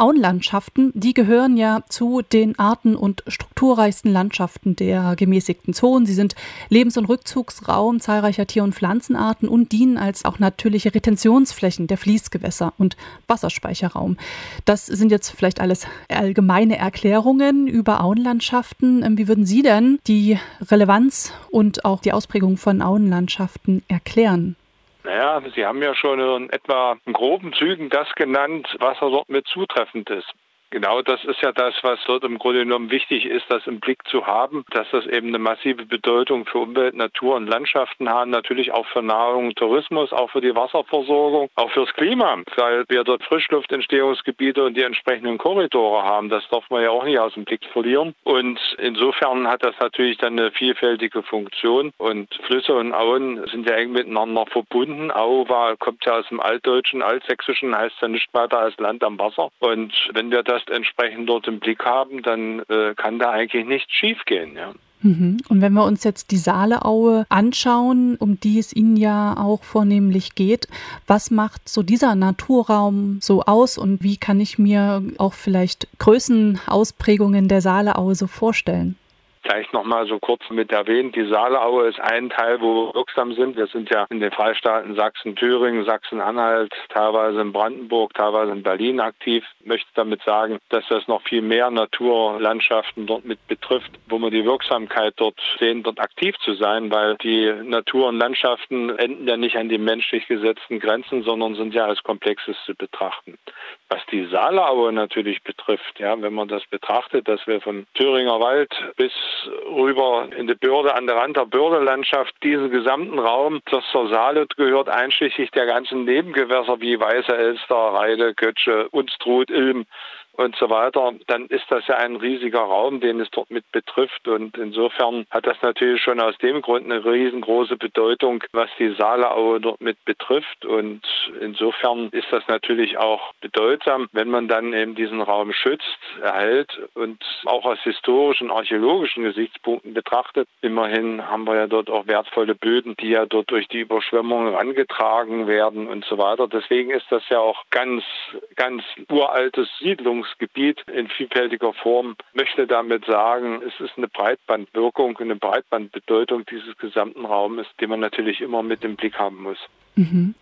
Auenlandschaften, die gehören ja zu den arten- und strukturreichsten Landschaften der gemäßigten Zonen. Sie sind Lebens- und Rückzugsraum zahlreicher Tier- und Pflanzenarten und dienen als auch natürliche Retentionsflächen der Fließgewässer und Wasserspeicherraum. Das sind jetzt vielleicht alles allgemeine Erklärungen über Auenlandschaften. Ähm, wie würden Sie denn die Relevanz und auch die Ausprägung von Auenlandschaften erklären? Naja, Sie haben ja schon in etwa in groben Zügen das genannt, was dort mit zutreffend ist. Genau das ist ja das, was dort im Grunde genommen wichtig ist, das im Blick zu haben, dass das eben eine massive Bedeutung für Umwelt, Natur und Landschaften haben, natürlich auch für Nahrung Tourismus, auch für die Wasserversorgung, auch fürs Klima, weil wir dort Frischluftentstehungsgebiete und die entsprechenden Korridore haben. Das darf man ja auch nicht aus dem Blick verlieren. Und insofern hat das natürlich dann eine vielfältige Funktion. Und Flüsse und Auen sind ja eng miteinander verbunden. Au kommt ja aus dem Altdeutschen, Altsächsischen, heißt ja nicht weiter als Land am Wasser. Und wenn wir das das entsprechend dort im Blick haben, dann äh, kann da eigentlich nichts schiefgehen. Ja. Mhm. Und wenn wir uns jetzt die Saaleaue anschauen, um die es Ihnen ja auch vornehmlich geht, was macht so dieser Naturraum so aus und wie kann ich mir auch vielleicht Größenausprägungen der Saaleaue so vorstellen? Vielleicht noch mal so kurz mit erwähnt, die Saaleaue ist ein Teil, wo wir wirksam sind. Wir sind ja in den Freistaaten Sachsen, Thüringen, Sachsen-Anhalt, teilweise in Brandenburg, teilweise in Berlin aktiv. Ich möchte damit sagen, dass das noch viel mehr Naturlandschaften dort mit betrifft, wo wir die Wirksamkeit dort sehen, dort aktiv zu sein, weil die Natur und Landschaften enden ja nicht an die menschlich gesetzten Grenzen, sondern sind ja als Komplexes zu betrachten. Was die Saaleaue natürlich betrifft, ja, wenn man das betrachtet, dass wir vom Thüringer Wald bis rüber in die Börde, an der Rand der Bördelandschaft, diesen gesamten Raum, das zur Saale gehört, einschließlich der ganzen Nebengewässer wie Weiße Elster, Reide, Götsche, Unstrut, Ilm, und so weiter, dann ist das ja ein riesiger Raum, den es dort mit betrifft. Und insofern hat das natürlich schon aus dem Grund eine riesengroße Bedeutung, was die Saaleaue dort mit betrifft. Und insofern ist das natürlich auch bedeutsam, wenn man dann eben diesen Raum schützt, erhält und auch aus historischen, archäologischen Gesichtspunkten betrachtet. Immerhin haben wir ja dort auch wertvolle Böden, die ja dort durch die Überschwemmungen angetragen werden und so weiter. Deswegen ist das ja auch ganz, ganz uraltes Siedlungs Gebiet in vielfältiger Form möchte damit sagen, es ist eine Breitbandwirkung, eine Breitbandbedeutung dieses gesamten Raumes, den man natürlich immer mit im Blick haben muss.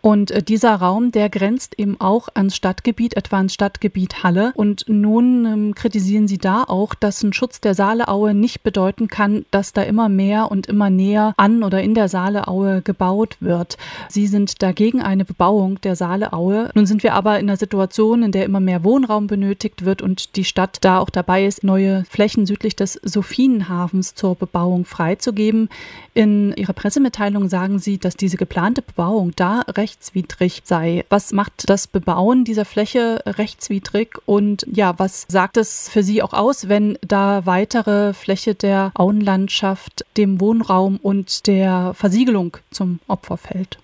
Und äh, dieser Raum, der grenzt eben auch ans Stadtgebiet, etwa ans Stadtgebiet Halle. Und nun ähm, kritisieren Sie da auch, dass ein Schutz der Saaleaue nicht bedeuten kann, dass da immer mehr und immer näher an oder in der Saaleaue gebaut wird. Sie sind dagegen eine Bebauung der Saaleaue. Nun sind wir aber in einer Situation, in der immer mehr Wohnraum benötigt wird und die Stadt da auch dabei ist, neue Flächen südlich des Sophienhafens zur Bebauung freizugeben. In Ihrer Pressemitteilung sagen Sie, dass diese geplante Bebauung da rechtswidrig sei. Was macht das Bebauen dieser Fläche rechtswidrig und ja, was sagt es für Sie auch aus, wenn da weitere Fläche der Auenlandschaft dem Wohnraum und der Versiegelung zum Opfer fällt?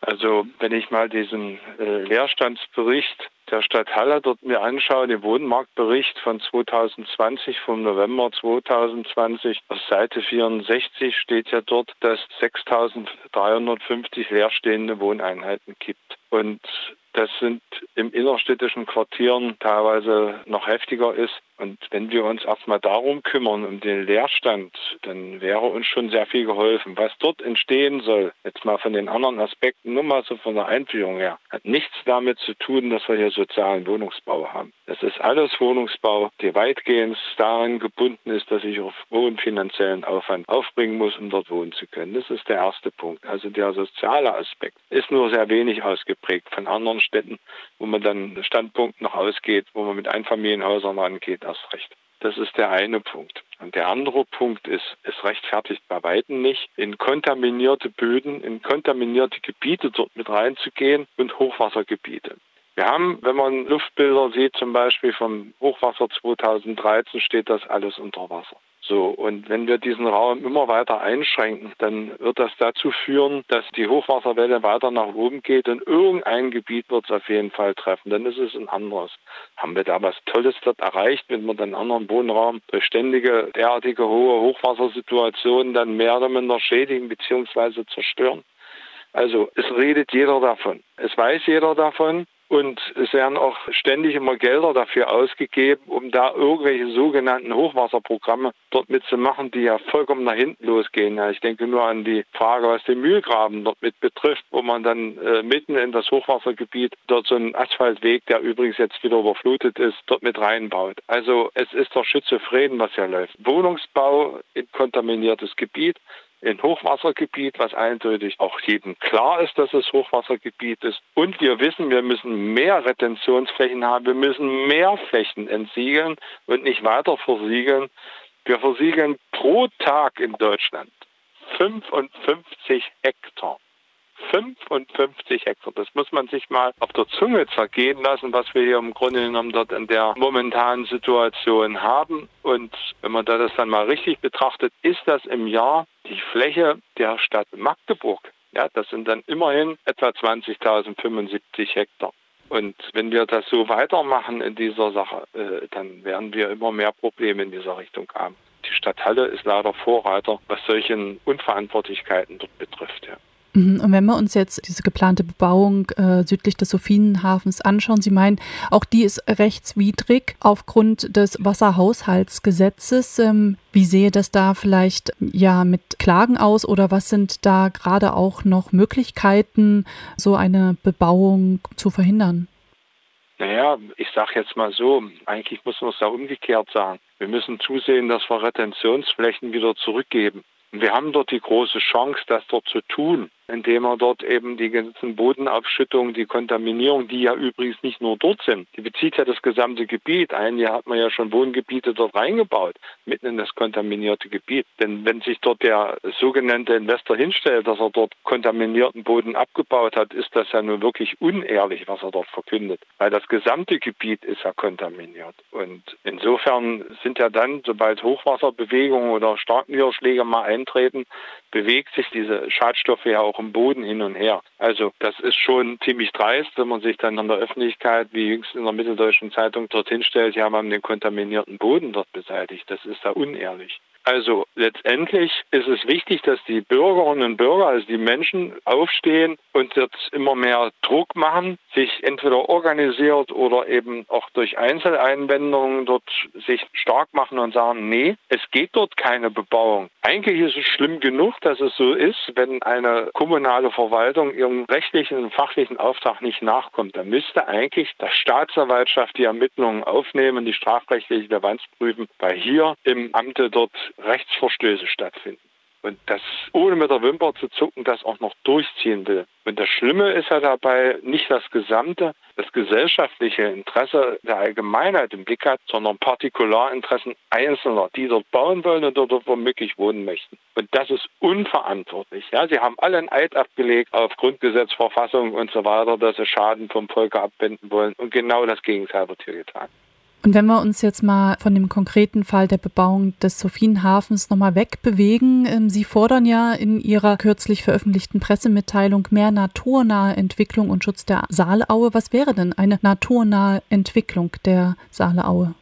Also wenn ich mal diesen äh, Leerstandsbericht der Stadt Halle dort mir anschaue, den Wohnmarktbericht von 2020, vom November 2020, auf Seite 64 steht ja dort, dass 6.350 leerstehende Wohneinheiten gibt. Und das sind im innerstädtischen Quartieren teilweise noch heftiger ist. Und wenn wir uns erstmal darum kümmern, um den Leerstand, dann wäre uns schon sehr viel geholfen. Was dort entstehen soll, jetzt mal von den anderen Aspekten, nur mal so von der Einführung her, hat nichts damit zu tun, dass wir hier sozialen Wohnungsbau haben. Das ist alles Wohnungsbau, der weitgehend daran gebunden ist, dass ich auf hohen finanziellen Aufwand aufbringen muss, um dort wohnen zu können. Das ist der erste Punkt. Also der soziale Aspekt ist nur sehr wenig ausgeprägt von anderen Städten, wo man dann Standpunkt noch ausgeht, wo man mit Einfamilienhäusern rangeht erst recht. Das ist der eine Punkt. Und der andere Punkt ist, es rechtfertigt bei Weitem nicht, in kontaminierte Böden, in kontaminierte Gebiete dort mit reinzugehen und Hochwassergebiete. Wir haben, wenn man Luftbilder sieht, zum Beispiel vom Hochwasser 2013, steht das alles unter Wasser. So, und wenn wir diesen Raum immer weiter einschränken, dann wird das dazu führen, dass die Hochwasserwelle weiter nach oben geht und irgendein Gebiet wird es auf jeden Fall treffen. Dann ist es ein anderes. Haben wir da was Tolles dort erreicht, wenn wir den anderen Wohnraum durch ständige derartige hohe Hochwassersituationen dann mehr oder minder schädigen bzw. zerstören? Also es redet jeder davon. Es weiß jeder davon. Und es werden auch ständig immer Gelder dafür ausgegeben, um da irgendwelche sogenannten Hochwasserprogramme dort mitzumachen, die ja vollkommen nach hinten losgehen. Ja, ich denke nur an die Frage, was den Mühlgraben dort mit betrifft, wo man dann äh, mitten in das Hochwassergebiet dort so einen Asphaltweg, der übrigens jetzt wieder überflutet ist, dort mit reinbaut. Also es ist doch schizophren, was hier läuft. Wohnungsbau in kontaminiertes Gebiet, in Hochwassergebiet, was eindeutig auch jedem klar ist, dass es Hochwassergebiet ist. Und wir wissen, wir müssen mehr Retentionsflächen haben, wir müssen mehr Flächen entsiegeln und nicht weiter versiegeln. Wir versiegeln pro Tag in Deutschland 55 Hektar. 55 Hektar. Das muss man sich mal auf der Zunge zergehen lassen, was wir hier im Grunde genommen dort in der momentanen Situation haben. Und wenn man das dann mal richtig betrachtet, ist das im Jahr die Fläche der Stadt Magdeburg. Ja, das sind dann immerhin etwa 20.075 Hektar. Und wenn wir das so weitermachen in dieser Sache, äh, dann werden wir immer mehr Probleme in dieser Richtung haben. Die Stadt Halle ist leider Vorreiter, was solchen Unverantwortlichkeiten dort betrifft. Ja. Mhm. Und wenn wir uns jetzt diese geplante Bebauung äh, südlich des Sophienhafens anschauen, Sie meinen, auch die ist rechtswidrig aufgrund des Wasserhaushaltsgesetzes. Ähm, wie sehe das da vielleicht ja mit Klagen aus oder was sind da gerade auch noch Möglichkeiten, so eine Bebauung zu verhindern? Naja, ich sage jetzt mal so, eigentlich muss man es da umgekehrt sagen. Wir müssen zusehen, dass wir Retentionsflächen wieder zurückgeben. Wir haben dort die große Chance, das dort zu tun indem er dort eben die ganzen Bodenabschüttungen, die Kontaminierung, die ja übrigens nicht nur dort sind, die bezieht ja das gesamte Gebiet. Ein Jahr hat man ja schon Wohngebiete dort reingebaut, mitten in das kontaminierte Gebiet. Denn wenn sich dort der sogenannte Investor hinstellt, dass er dort kontaminierten Boden abgebaut hat, ist das ja nun wirklich unehrlich, was er dort verkündet. Weil das gesamte Gebiet ist ja kontaminiert. Und insofern sind ja dann, sobald Hochwasserbewegungen oder Starkniederschläge mal eintreten, bewegt sich diese Schadstoffe ja auch im Boden hin und her. Also das ist schon ziemlich dreist, wenn man sich dann in der Öffentlichkeit, wie jüngst in der Mitteldeutschen Zeitung, dorthin stellt, ja, wir haben den kontaminierten Boden dort beseitigt. Das ist da unehrlich. Also letztendlich ist es wichtig, dass die Bürgerinnen und Bürger, also die Menschen aufstehen und jetzt immer mehr Druck machen, sich entweder organisiert oder eben auch durch Einzeleinwendungen dort sich stark machen und sagen, nee, es geht dort keine Bebauung. Eigentlich ist es schlimm genug, dass es so ist, wenn eine kommunale Verwaltung ihrem rechtlichen und fachlichen Auftrag nicht nachkommt. Dann müsste eigentlich der Staatsanwaltschaft die Ermittlungen aufnehmen, die strafrechtliche Relevanz prüfen, weil hier im Amte dort Rechtsverstöße stattfinden. Und das ohne mit der Wimper zu zucken, das auch noch durchziehen will. Und das Schlimme ist ja dabei nicht das gesamte, das gesellschaftliche Interesse der Allgemeinheit im Blick hat, sondern Partikularinteressen Einzelner, die dort bauen wollen und dort womöglich wohnen möchten. Und das ist unverantwortlich. Ja, sie haben alle einen Eid abgelegt auf Grundgesetz, Verfassung und so weiter, dass sie Schaden vom Volke abwenden wollen. Und genau das Gegenteil wird hier getan. Und wenn wir uns jetzt mal von dem konkreten Fall der Bebauung des Sophienhafens nochmal wegbewegen, ähm, Sie fordern ja in Ihrer kürzlich veröffentlichten Pressemitteilung mehr naturnahe Entwicklung und Schutz der Saaleaue. Was wäre denn eine naturnahe Entwicklung der Saaleaue?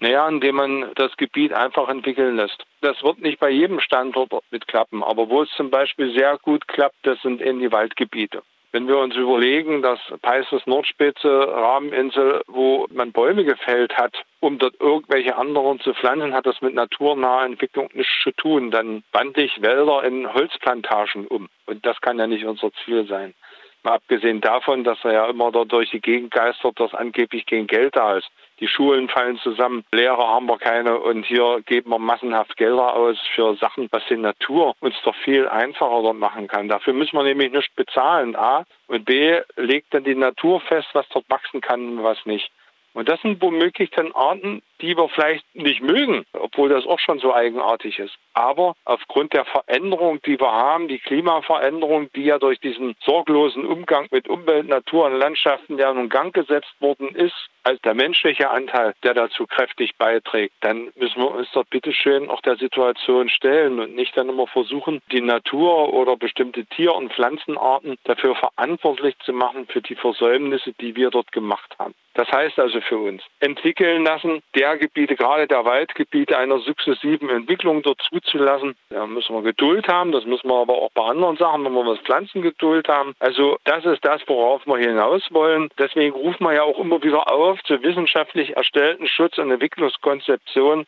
Naja, indem man das Gebiet einfach entwickeln lässt. Das wird nicht bei jedem Standort mit klappen, aber wo es zum Beispiel sehr gut klappt, das sind in die Waldgebiete. Wenn wir uns überlegen, dass Peißes Nordspitze, Rahmeninsel, wo man Bäume gefällt hat, um dort irgendwelche anderen zu pflanzen, hat das mit naturnaher Entwicklung nichts zu tun. Dann wandle ich Wälder in Holzplantagen um. Und das kann ja nicht unser Ziel sein. Mal abgesehen davon, dass er ja immer dort durch die Gegend geistert, dass angeblich kein Geld da ist. Die Schulen fallen zusammen, Lehrer haben wir keine und hier geben wir massenhaft Gelder aus für Sachen, was die Natur uns doch viel einfacher dort machen kann. Dafür müssen wir nämlich nicht bezahlen, A. Und B, legt dann die Natur fest, was dort wachsen kann und was nicht. Und das sind womöglich dann Arten, die wir vielleicht nicht mögen, obwohl das auch schon so eigenartig ist. Aber aufgrund der Veränderung, die wir haben, die Klimaveränderung, die ja durch diesen sorglosen Umgang mit Umwelt, Natur und Landschaften ja nun Gang gesetzt worden ist, als der menschliche Anteil, der dazu kräftig beiträgt, dann müssen wir uns doch bitteschön auch der Situation stellen und nicht dann immer versuchen, die Natur oder bestimmte Tier- und Pflanzenarten dafür verantwortlich zu machen für die Versäumnisse, die wir dort gemacht haben. Das heißt also für uns, entwickeln lassen, der der Gebiete, gerade der Waldgebiete, einer sukzessiven Entwicklung dort zuzulassen. Da müssen wir Geduld haben, das müssen wir aber auch bei anderen Sachen, wenn wir was Pflanzengeduld haben. Also das ist das, worauf wir hinaus wollen. Deswegen rufen wir ja auch immer wieder auf zu wissenschaftlich erstellten Schutz- und Entwicklungskonzeptionen,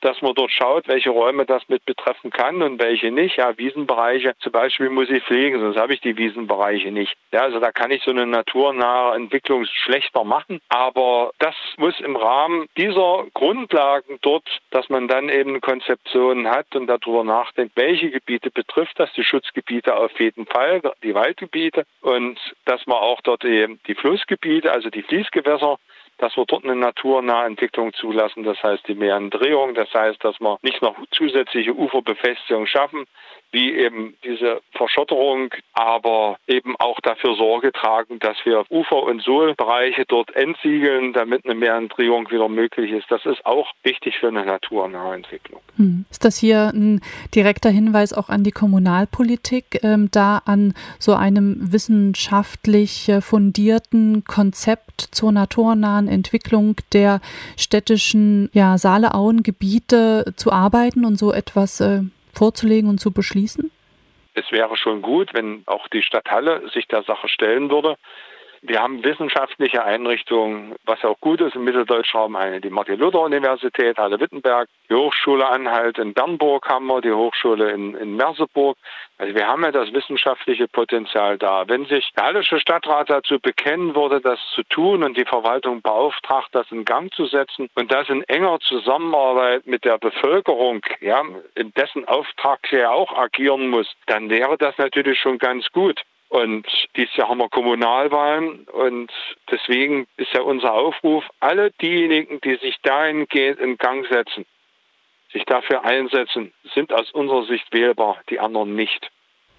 dass man dort schaut, welche Räume das mit betreffen kann und welche nicht. Ja, Wiesenbereiche zum Beispiel muss ich pflegen, sonst habe ich die Wiesenbereiche nicht. Ja, also da kann ich so eine naturnahe Entwicklung schlechter machen. Aber das muss im Rahmen dieser Grundlagen dort, dass man dann eben Konzeptionen hat und darüber nachdenkt, welche Gebiete betrifft das, die Schutzgebiete auf jeden Fall, die Waldgebiete und dass man auch dort die, die Flussgebiete, also die Fließgewässer dass wir dort eine naturnahe Entwicklung zulassen. Das heißt die Meandrierung, das heißt, dass wir nicht noch zusätzliche Uferbefestigung schaffen, wie eben diese Verschotterung, aber eben auch dafür Sorge tragen, dass wir Ufer- und Sohlbereiche dort entsiegeln, damit eine Meandrierung wieder möglich ist. Das ist auch wichtig für eine naturnahe Entwicklung. Hm. Ist das hier ein direkter Hinweis auch an die Kommunalpolitik, ähm, da an so einem wissenschaftlich äh, fundierten Konzept zur naturnahen Entwicklung der städtischen ja, Saale-Auen-Gebiete zu arbeiten und so etwas äh, vorzulegen und zu beschließen? Es wäre schon gut, wenn auch die Stadthalle sich der Sache stellen würde. Wir haben wissenschaftliche Einrichtungen, was auch gut ist im Mitteldeutschraum, eine die Martin-Luther-Universität Halle-Wittenberg, die Hochschule Anhalt in Bernburg haben wir, die Hochschule in, in Merseburg. Also wir haben ja das wissenschaftliche Potenzial da. Wenn sich der Hallische Stadtrat dazu bekennen würde, das zu tun und die Verwaltung beauftragt, das in Gang zu setzen und das in enger Zusammenarbeit mit der Bevölkerung, ja, in dessen Auftrag er auch agieren muss, dann wäre das natürlich schon ganz gut. Und dieses Jahr haben wir Kommunalwahlen und deswegen ist ja unser Aufruf, alle diejenigen, die sich dahingehend in Gang setzen, sich dafür einsetzen, sind aus unserer Sicht wählbar, die anderen nicht.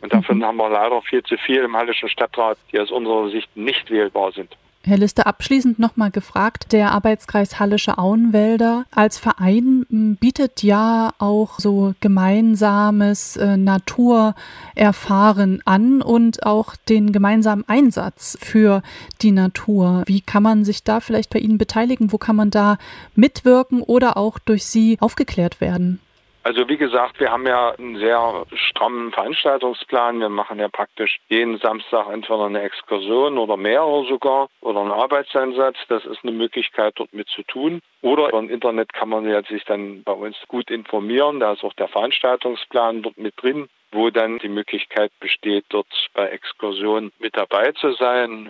Und davon mhm. haben wir leider viel zu viel im Hallischen Stadtrat, die aus unserer Sicht nicht wählbar sind. Herr Lister, abschließend nochmal gefragt, der Arbeitskreis Hallische Auenwälder als Verein bietet ja auch so gemeinsames äh, Naturerfahren an und auch den gemeinsamen Einsatz für die Natur. Wie kann man sich da vielleicht bei Ihnen beteiligen? Wo kann man da mitwirken oder auch durch Sie aufgeklärt werden? Also wie gesagt, wir haben ja einen sehr strammen Veranstaltungsplan. Wir machen ja praktisch jeden Samstag entweder eine Exkursion oder mehrere sogar oder einen Arbeitseinsatz. Das ist eine Möglichkeit, dort mit zu tun. Oder im Internet kann man ja sich dann bei uns gut informieren. Da ist auch der Veranstaltungsplan dort mit drin wo dann die Möglichkeit besteht, dort bei Exkursionen mit dabei zu sein.